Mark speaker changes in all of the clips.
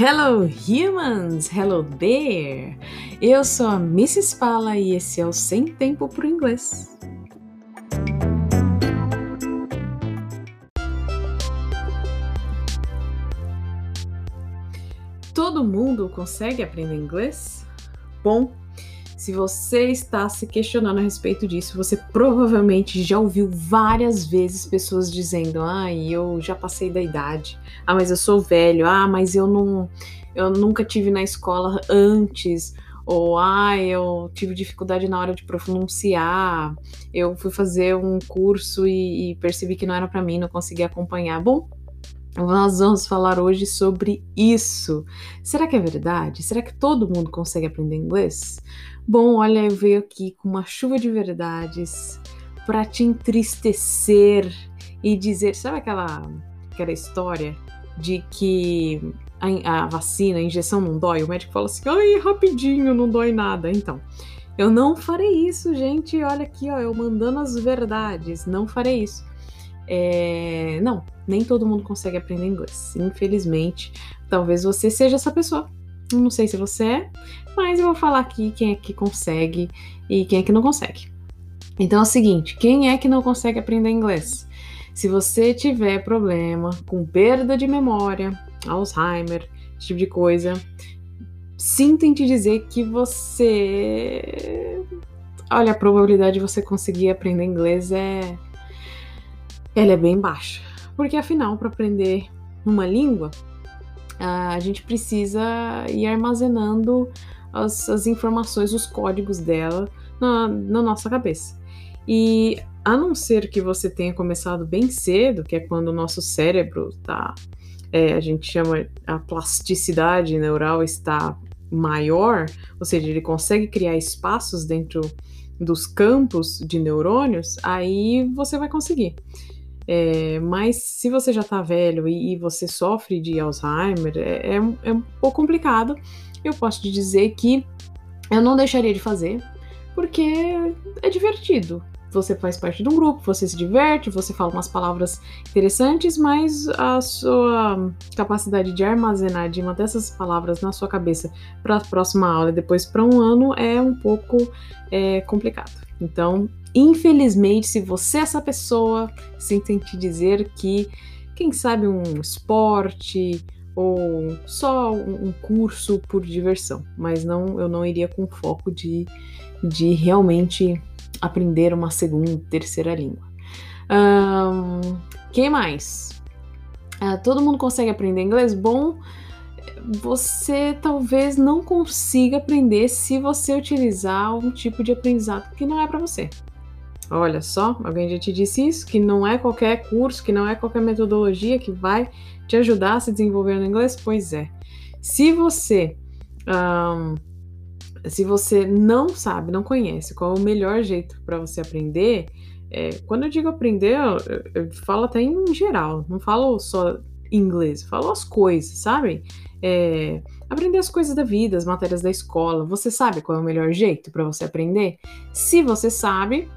Speaker 1: Hello humans, hello there. Eu sou a Mrs. Pala e esse é o Sem Tempo pro Inglês. Todo mundo consegue aprender inglês? Bom, se você está se questionando a respeito disso, você provavelmente já ouviu várias vezes pessoas dizendo: "Ah, eu já passei da idade. Ah, mas eu sou velho. Ah, mas eu não eu nunca tive na escola antes." Ou ah, eu tive dificuldade na hora de pronunciar. Eu fui fazer um curso e, e percebi que não era para mim, não consegui acompanhar. Bom, nós vamos falar hoje sobre isso. Será que é verdade? Será que todo mundo consegue aprender inglês? Bom, olha, eu venho aqui com uma chuva de verdades para te entristecer e dizer, sabe aquela aquela história de que a, a, vacina, a injeção não dói? O médico fala assim: "Ai, rapidinho, não dói nada". Então, eu não farei isso, gente. Olha aqui, ó, eu mandando as verdades. Não farei isso. É... Não, nem todo mundo consegue aprender inglês. Infelizmente, talvez você seja essa pessoa. Não sei se você é, mas eu vou falar aqui quem é que consegue e quem é que não consegue. Então é o seguinte: quem é que não consegue aprender inglês? Se você tiver problema com perda de memória, Alzheimer, esse tipo de coisa, sinto em te dizer que você. Olha, a probabilidade de você conseguir aprender inglês é. Ela é bem baixa. Porque afinal, para aprender uma língua, a gente precisa ir armazenando as, as informações, os códigos dela na, na nossa cabeça. E a não ser que você tenha começado bem cedo, que é quando o nosso cérebro está, é, a gente chama a plasticidade neural está maior, ou seja, ele consegue criar espaços dentro dos campos de neurônios, aí você vai conseguir. É, mas se você já está velho e, e, você sofre de Alzheimer, é, é, é, um pouco complicado. Eu posso te dizer que eu não deixaria de fazer, porque é divertido. Você faz parte de um grupo, você se diverte, você fala umas palavras interessantes, mas a sua capacidade de armazenar, de manter essas palavras na sua cabeça para a próxima aula e depois para um ano é um pouco é, complicado. Então, Infelizmente, se você é essa pessoa, sinto te dizer que, quem sabe, um esporte ou só um curso por diversão, mas não, eu não iria com foco de, de realmente aprender uma segunda, terceira língua. Um, quem mais? Uh, todo mundo consegue aprender inglês? Bom, você talvez não consiga aprender se você utilizar um tipo de aprendizado que não é para você. Olha só, alguém já te disse isso? Que não é qualquer curso, que não é qualquer metodologia que vai te ajudar a se desenvolver no inglês? Pois é. Se você. Um, se você não sabe, não conhece qual é o melhor jeito para você aprender, é, quando eu digo aprender, eu, eu, falo até em geral, não falo só inglês, falo as coisas, sabe? É, aprender as coisas da vida, as matérias da escola. Você sabe qual é o melhor jeito para você aprender? Se você sabe,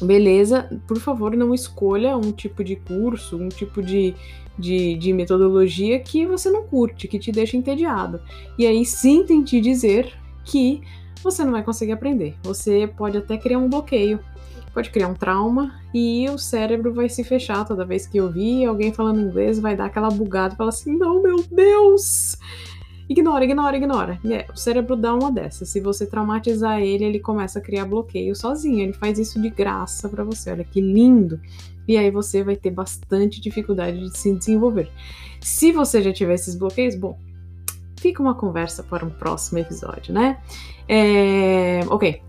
Speaker 1: beleza, por favor, não escolha um tipo de curso, um tipo de, de, de, metodologia que você não curte, que te deixa entediado. E aí sim te dizer que você não vai conseguir aprender. Você pode até criar um bloqueio, pode criar um trauma e o cérebro vai se fechar toda vez que ouvir alguém falando inglês, vai dar aquela bugada e falar assim: não, meu Deus! Ignora, ignora, ignora. É, o cérebro dá uma dessas. Se você traumatizar ele, ele começa a criar bloqueio sozinho. Ele faz isso de graça para você. Olha que lindo. E aí você vai ter bastante dificuldade de se desenvolver. Se você já tiver esses bloqueios, bom, fica uma conversa para um próximo episódio, né? É, ok.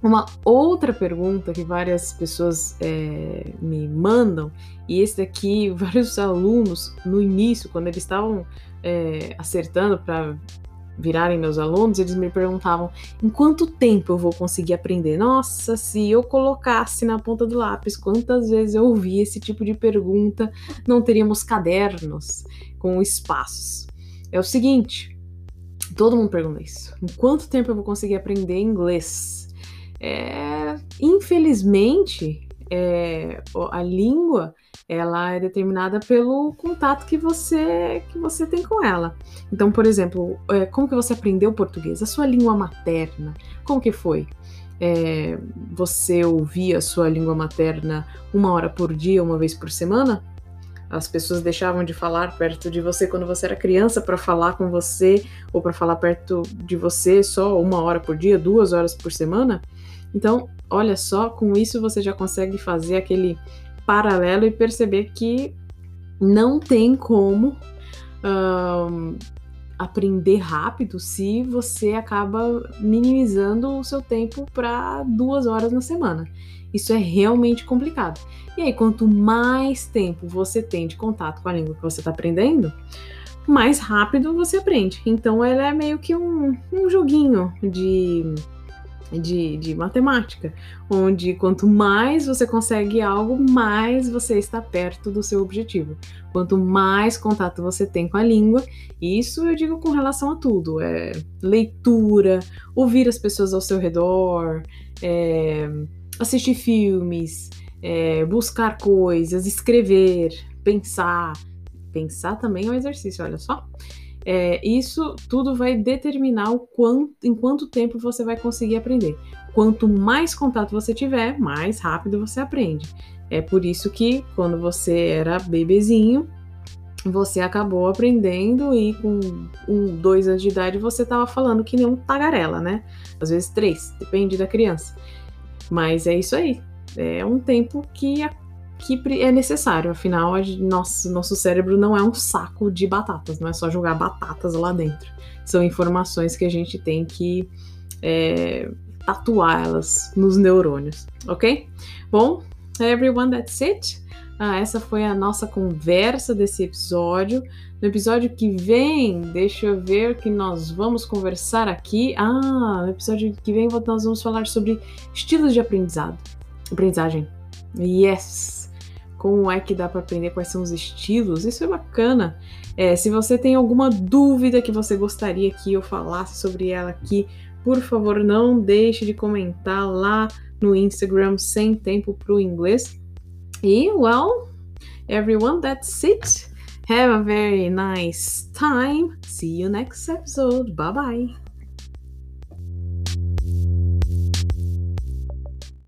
Speaker 1: Uma outra pergunta que várias pessoas é, me mandam, e esse daqui, vários alunos, no início, quando eles estavam é, acertando para virarem meus alunos, eles me perguntavam em quanto tempo eu vou conseguir aprender. Nossa, se eu colocasse na ponta do lápis quantas vezes eu ouvi esse tipo de pergunta, não teríamos cadernos com espaços. É o seguinte, todo mundo pergunta isso. Em quanto tempo eu vou conseguir aprender inglês? É, infelizmente, é, a língua ela é determinada pelo contato que você que você tem com ela. Então, por exemplo, é, como que você aprendeu português? A sua língua materna, como que foi? É, você ouvia a sua língua materna uma hora por dia, uma vez por semana? As pessoas deixavam de falar perto de você quando você era criança para falar com você ou para falar perto de você só uma hora por dia, duas horas por semana? Então, olha só, com isso você já consegue fazer aquele paralelo e perceber que não tem como um, aprender rápido se você acaba minimizando o seu tempo para duas horas na semana. Isso é realmente complicado. E aí, quanto mais tempo você tem de contato com a língua que você está aprendendo, mais rápido você aprende. Então, ela é meio que um, um joguinho de de, de matemática, onde quanto mais você consegue algo, mais você está perto do seu objetivo. Quanto mais contato você tem com a língua, isso eu digo com relação a tudo: é leitura, ouvir as pessoas ao seu redor, é, assistir filmes, é, buscar coisas, escrever, pensar. Pensar também é um exercício, olha só. É, isso tudo vai determinar o quanto, em quanto tempo você vai conseguir aprender. Quanto mais contato você tiver, mais rápido você aprende. É por isso que quando você era bebezinho, você acabou aprendendo e com um, dois anos de idade você estava falando que nem um tagarela, né? Às vezes três, depende da criança. Mas é isso aí. É um tempo que que é necessário, afinal, nosso, nosso cérebro não é um saco de batatas, não é só jogar batatas lá dentro. São informações que a gente tem que é, tatuar elas nos neurônios, ok? Bom, everyone, that's it. Ah, essa foi a nossa conversa desse episódio. No episódio que vem, deixa eu ver que nós vamos conversar aqui. Ah, no episódio que vem nós vamos falar sobre estilos de aprendizado. Aprendizagem. Yes! como é que dá para aprender, quais são os estilos, isso é bacana. É, se você tem alguma dúvida que você gostaria que eu falasse sobre ela aqui, por favor, não deixe de comentar lá no Instagram sem tempo para o inglês. E, well, everyone, that's it. Have a very nice time. See you next episode. Bye bye.